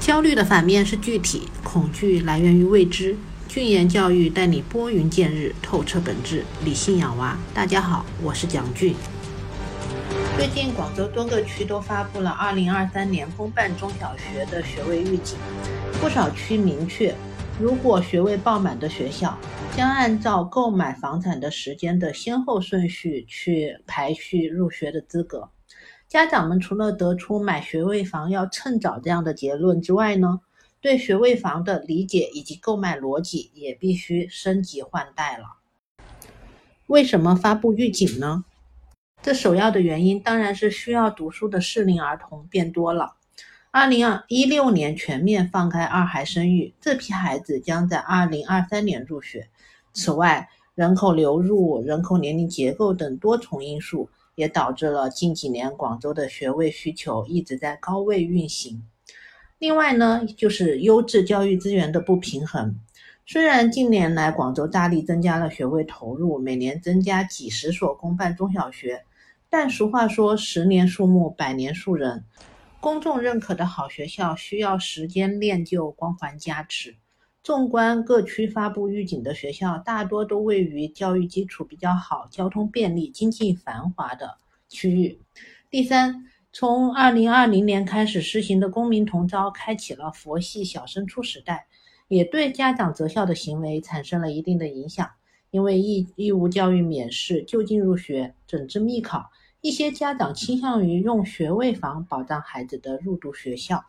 焦虑的反面是具体，恐惧来源于未知。俊言教育带你拨云见日，透彻本质，理性养娃。大家好，我是蒋俊。最近广州多个区都发布了2023年公办中小学的学位预警，不少区明确，如果学位爆满的学校，将按照购买房产的时间的先后顺序去排序入学的资格。家长们除了得出买学位房要趁早这样的结论之外呢，对学位房的理解以及购买逻辑也必须升级换代了。为什么发布预警呢？这首要的原因当然是需要读书的适龄儿童变多了。二零二一六年全面放开二孩生育，这批孩子将在二零二三年入学。此外，人口流入、人口年龄结构等多重因素。也导致了近几年广州的学位需求一直在高位运行。另外呢，就是优质教育资源的不平衡。虽然近年来广州大力增加了学位投入，每年增加几十所公办中小学，但俗话说“十年树木，百年树人”，公众认可的好学校需要时间练就光环加持。纵观各区发布预警的学校，大多都位于教育基础比较好、交通便利、经济繁华的区域。第三，从二零二零年开始实行的公民同招，开启了佛系小升初时代，也对家长择校的行为产生了一定的影响。因为义义务教育免试、就近入学、整治密考，一些家长倾向于用学位房保障孩子的入读学校。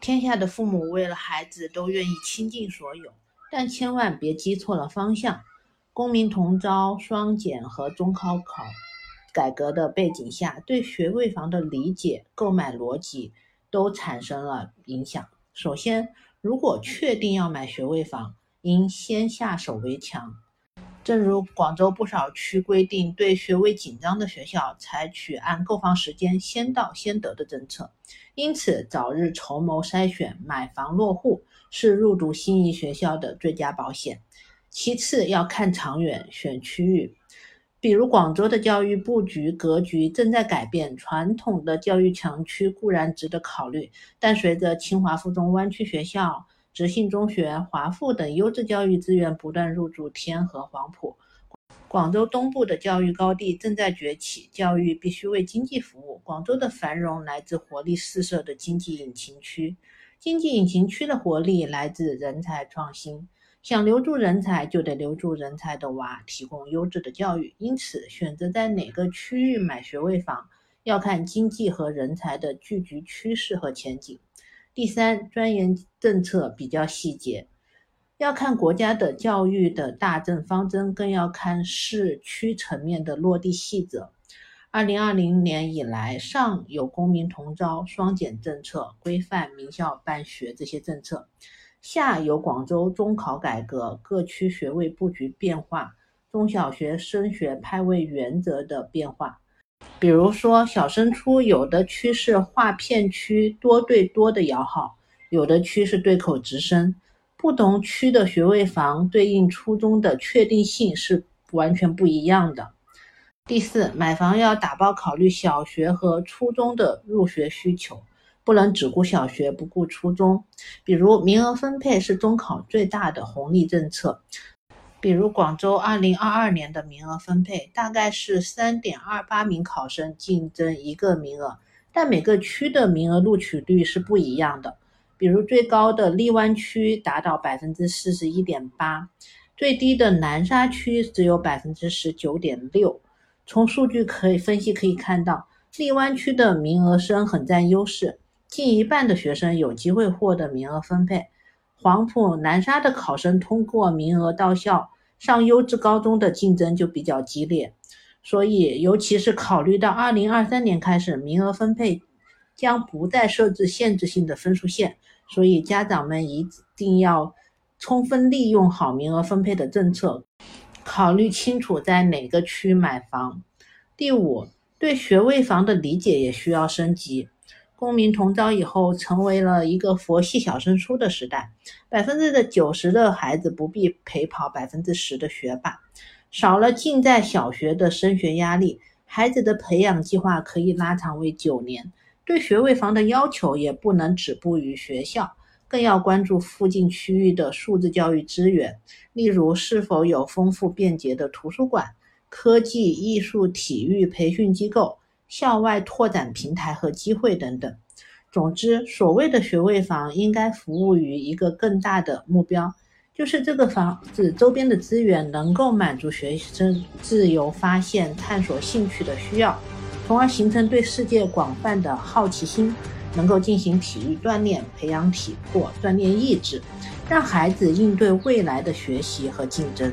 天下的父母为了孩子都愿意倾尽所有，但千万别记错了方向。公民同招、双减和中考考改革的背景下，对学位房的理解、购买逻辑都产生了影响。首先，如果确定要买学位房，应先下手为强。正如广州不少区规定，对学位紧张的学校采取按购房时间先到先得的政策。因此，早日筹谋筛选、买房落户是入读心仪学校的最佳保险。其次，要看长远，选区域。比如广州的教育布局格局正在改变，传统的教育强区固然值得考虑，但随着清华附中湾区学校。直信中学、华附等优质教育资源不断入驻天河、黄埔，广州东部的教育高地正在崛起。教育必须为经济服务。广州的繁荣来自活力四射的经济引擎区，经济引擎区的活力来自人才创新。想留住人才，就得留住人才的娃，提供优质的教育。因此，选择在哪个区域买学位房，要看经济和人才的聚集趋势和前景。第三，钻研政策比较细节，要看国家的教育的大政方针，更要看市区层面的落地细则。二零二零年以来，上有公民同招、双减政策规范名校办学这些政策，下有广州中考改革、各区学位布局变化、中小学升学派位原则的变化。比如说，小升初有的区是划片区多对多的摇号，有的区是对口直升，不同区的学位房对应初中的确定性是完全不一样的。第四，买房要打包考虑小学和初中的入学需求，不能只顾小学不顾初中。比如，名额分配是中考最大的红利政策。比如广州二零二二年的名额分配大概是三点二八名考生竞争一个名额，但每个区的名额录取率是不一样的。比如最高的荔湾区达到百分之四十一点八，最低的南沙区只有百分之十九点六。从数据可以分析可以看到，荔湾区的名额生很占优势，近一半的学生有机会获得名额分配。黄埔南沙的考生通过名额到校上优质高中的竞争就比较激烈，所以尤其是考虑到二零二三年开始名额分配将不再设置限制性的分数线，所以家长们一定要充分利用好名额分配的政策，考虑清楚在哪个区买房。第五，对学位房的理解也需要升级。公民同招以后，成为了一个佛系小升初的时代。百分之的九十的孩子不必陪跑百分之十的学霸，少了近在小学的升学压力，孩子的培养计划可以拉长为九年。对学位房的要求也不能止步于学校，更要关注附近区域的数字教育资源，例如是否有丰富便捷的图书馆、科技、艺术、体育培训机构、校外拓展平台和机会等等。总之，所谓的学位房应该服务于一个更大的目标。就是这个房子周边的资源能够满足学生自由发现、探索兴趣的需要，从而形成对世界广泛的好奇心，能够进行体育锻炼，培养体魄，锻炼意志，让孩子应对未来的学习和竞争。